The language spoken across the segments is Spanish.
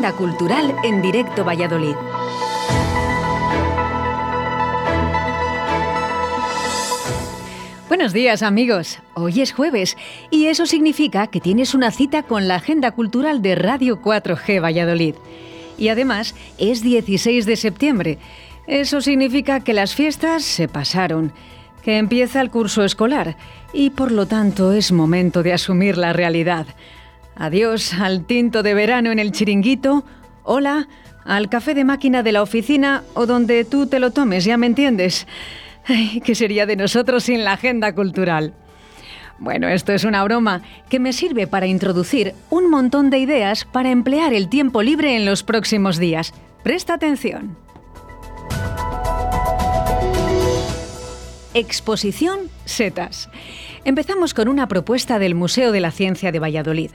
Agenda Cultural en Directo Valladolid. Buenos días amigos, hoy es jueves y eso significa que tienes una cita con la Agenda Cultural de Radio 4G Valladolid. Y además es 16 de septiembre. Eso significa que las fiestas se pasaron, que empieza el curso escolar y por lo tanto es momento de asumir la realidad. Adiós al tinto de verano en el chiringuito. Hola al café de máquina de la oficina o donde tú te lo tomes, ya me entiendes. ¿Qué sería de nosotros sin la agenda cultural? Bueno, esto es una broma que me sirve para introducir un montón de ideas para emplear el tiempo libre en los próximos días. Presta atención. Exposición Setas. Empezamos con una propuesta del Museo de la Ciencia de Valladolid.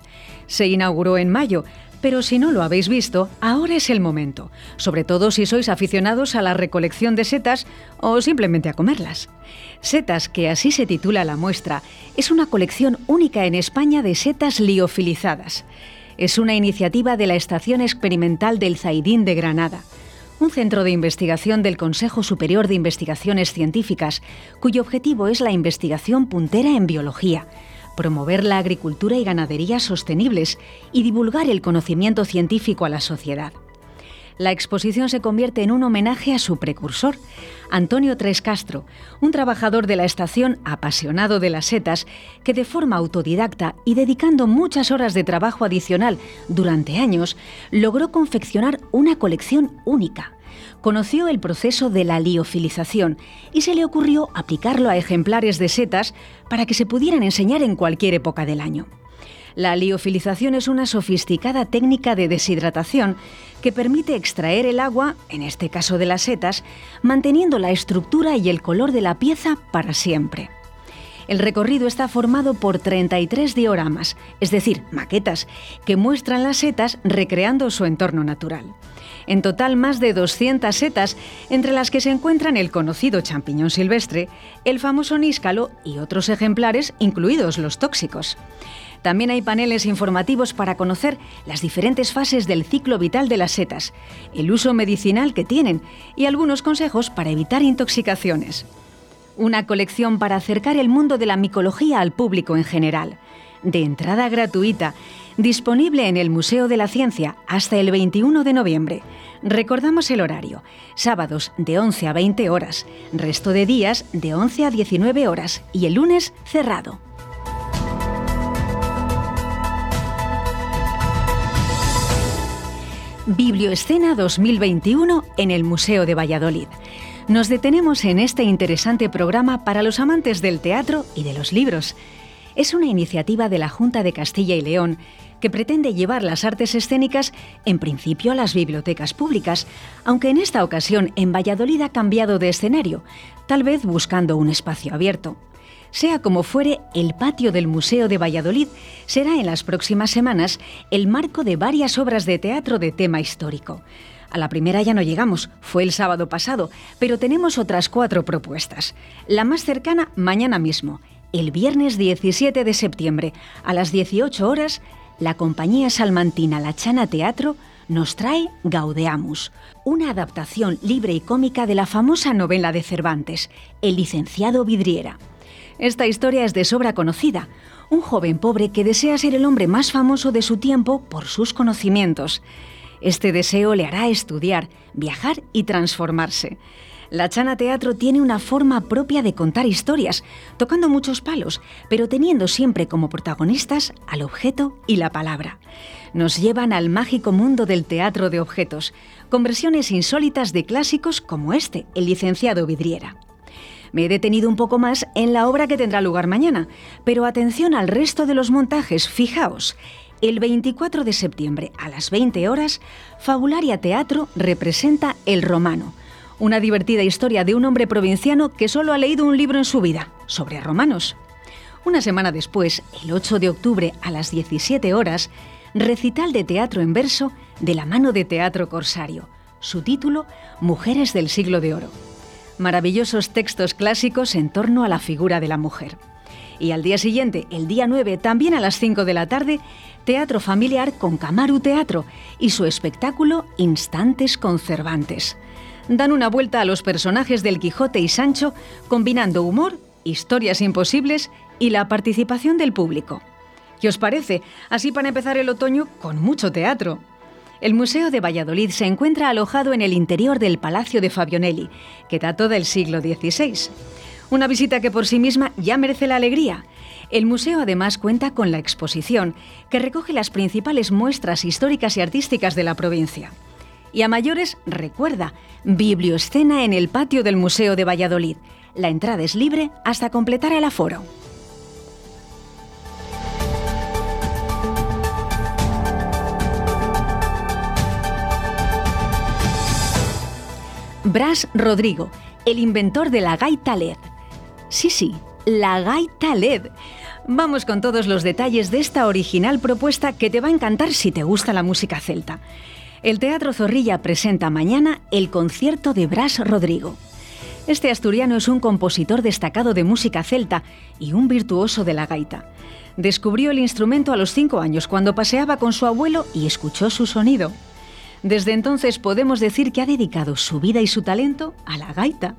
Se inauguró en mayo, pero si no lo habéis visto, ahora es el momento, sobre todo si sois aficionados a la recolección de setas o simplemente a comerlas. Setas, que así se titula la muestra, es una colección única en España de setas liofilizadas. Es una iniciativa de la Estación Experimental del Zaidín de Granada un centro de investigación del Consejo Superior de Investigaciones Científicas, cuyo objetivo es la investigación puntera en biología, promover la agricultura y ganadería sostenibles y divulgar el conocimiento científico a la sociedad. La exposición se convierte en un homenaje a su precursor, Antonio Tres Castro, un trabajador de la estación apasionado de las setas que de forma autodidacta y dedicando muchas horas de trabajo adicional durante años, logró confeccionar una colección única. Conoció el proceso de la liofilización y se le ocurrió aplicarlo a ejemplares de setas para que se pudieran enseñar en cualquier época del año. La liofilización es una sofisticada técnica de deshidratación que permite extraer el agua, en este caso de las setas, manteniendo la estructura y el color de la pieza para siempre. El recorrido está formado por 33 dioramas, es decir, maquetas, que muestran las setas recreando su entorno natural. En total, más de 200 setas, entre las que se encuentran el conocido champiñón silvestre, el famoso níscalo y otros ejemplares, incluidos los tóxicos. También hay paneles informativos para conocer las diferentes fases del ciclo vital de las setas, el uso medicinal que tienen y algunos consejos para evitar intoxicaciones. Una colección para acercar el mundo de la micología al público en general, de entrada gratuita, disponible en el Museo de la Ciencia hasta el 21 de noviembre. Recordamos el horario, sábados de 11 a 20 horas, resto de días de 11 a 19 horas y el lunes cerrado. Biblioescena 2021 en el Museo de Valladolid. Nos detenemos en este interesante programa para los amantes del teatro y de los libros. Es una iniciativa de la Junta de Castilla y León que pretende llevar las artes escénicas en principio a las bibliotecas públicas, aunque en esta ocasión en Valladolid ha cambiado de escenario, tal vez buscando un espacio abierto. Sea como fuere, el patio del Museo de Valladolid será en las próximas semanas el marco de varias obras de teatro de tema histórico. A la primera ya no llegamos, fue el sábado pasado, pero tenemos otras cuatro propuestas. La más cercana mañana mismo, el viernes 17 de septiembre, a las 18 horas, la compañía salmantina La Chana Teatro nos trae Gaudeamus, una adaptación libre y cómica de la famosa novela de Cervantes, El licenciado Vidriera. Esta historia es de sobra conocida. Un joven pobre que desea ser el hombre más famoso de su tiempo por sus conocimientos. Este deseo le hará estudiar, viajar y transformarse. La Chana Teatro tiene una forma propia de contar historias, tocando muchos palos, pero teniendo siempre como protagonistas al objeto y la palabra. Nos llevan al mágico mundo del teatro de objetos, con versiones insólitas de clásicos como este, El licenciado Vidriera. Me he detenido un poco más en la obra que tendrá lugar mañana, pero atención al resto de los montajes, fijaos. El 24 de septiembre a las 20 horas, Fabularia Teatro representa El Romano, una divertida historia de un hombre provinciano que solo ha leído un libro en su vida, sobre romanos. Una semana después, el 8 de octubre a las 17 horas, recital de teatro en verso de la mano de Teatro Corsario. Su título, Mujeres del siglo de oro maravillosos textos clásicos en torno a la figura de la mujer. Y al día siguiente, el día 9, también a las 5 de la tarde, teatro familiar con Camaru Teatro y su espectáculo Instantes Conservantes. Dan una vuelta a los personajes del Quijote y Sancho, combinando humor, historias imposibles y la participación del público. ¿Qué os parece? Así para empezar el otoño con mucho teatro. El Museo de Valladolid se encuentra alojado en el interior del Palacio de Fabionelli, que dató del siglo XVI. Una visita que por sí misma ya merece la alegría. El museo además cuenta con la exposición, que recoge las principales muestras históricas y artísticas de la provincia. Y a mayores, recuerda, biblioescena en el patio del Museo de Valladolid. La entrada es libre hasta completar el aforo. Bras Rodrigo, el inventor de la gaita LED. Sí, sí, la gaita LED. Vamos con todos los detalles de esta original propuesta que te va a encantar si te gusta la música celta. El Teatro Zorrilla presenta mañana el concierto de Bras Rodrigo. Este asturiano es un compositor destacado de música celta y un virtuoso de la gaita. Descubrió el instrumento a los cinco años cuando paseaba con su abuelo y escuchó su sonido. Desde entonces podemos decir que ha dedicado su vida y su talento a la gaita.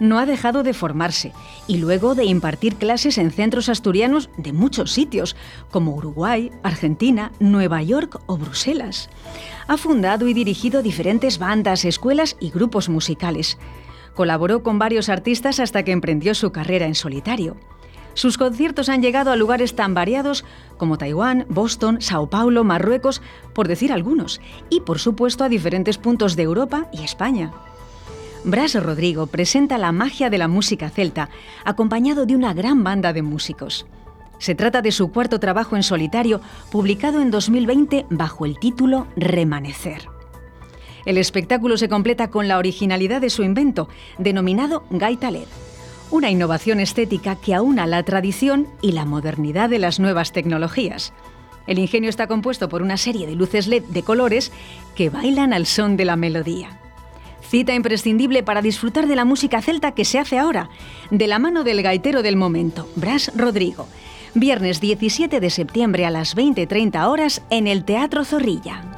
No ha dejado de formarse y luego de impartir clases en centros asturianos de muchos sitios, como Uruguay, Argentina, Nueva York o Bruselas. Ha fundado y dirigido diferentes bandas, escuelas y grupos musicales. Colaboró con varios artistas hasta que emprendió su carrera en solitario. Sus conciertos han llegado a lugares tan variados como Taiwán, Boston, Sao Paulo, Marruecos, por decir algunos, y por supuesto a diferentes puntos de Europa y España. Bras Rodrigo presenta la magia de la música celta, acompañado de una gran banda de músicos. Se trata de su cuarto trabajo en solitario, publicado en 2020 bajo el título Remanecer. El espectáculo se completa con la originalidad de su invento, denominado Gaita LED una innovación estética que aúna la tradición y la modernidad de las nuevas tecnologías. El ingenio está compuesto por una serie de luces LED de colores que bailan al son de la melodía. Cita imprescindible para disfrutar de la música celta que se hace ahora, de la mano del gaitero del momento, Bras Rodrigo. Viernes 17 de septiembre a las 20.30 horas en el Teatro Zorrilla.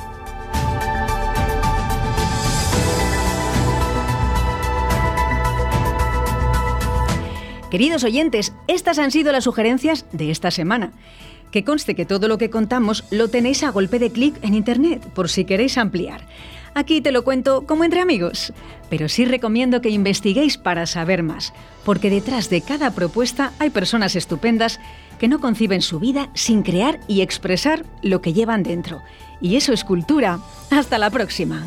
Queridos oyentes, estas han sido las sugerencias de esta semana. Que conste que todo lo que contamos lo tenéis a golpe de clic en Internet, por si queréis ampliar. Aquí te lo cuento como entre amigos, pero sí recomiendo que investiguéis para saber más, porque detrás de cada propuesta hay personas estupendas que no conciben su vida sin crear y expresar lo que llevan dentro. Y eso es cultura. Hasta la próxima.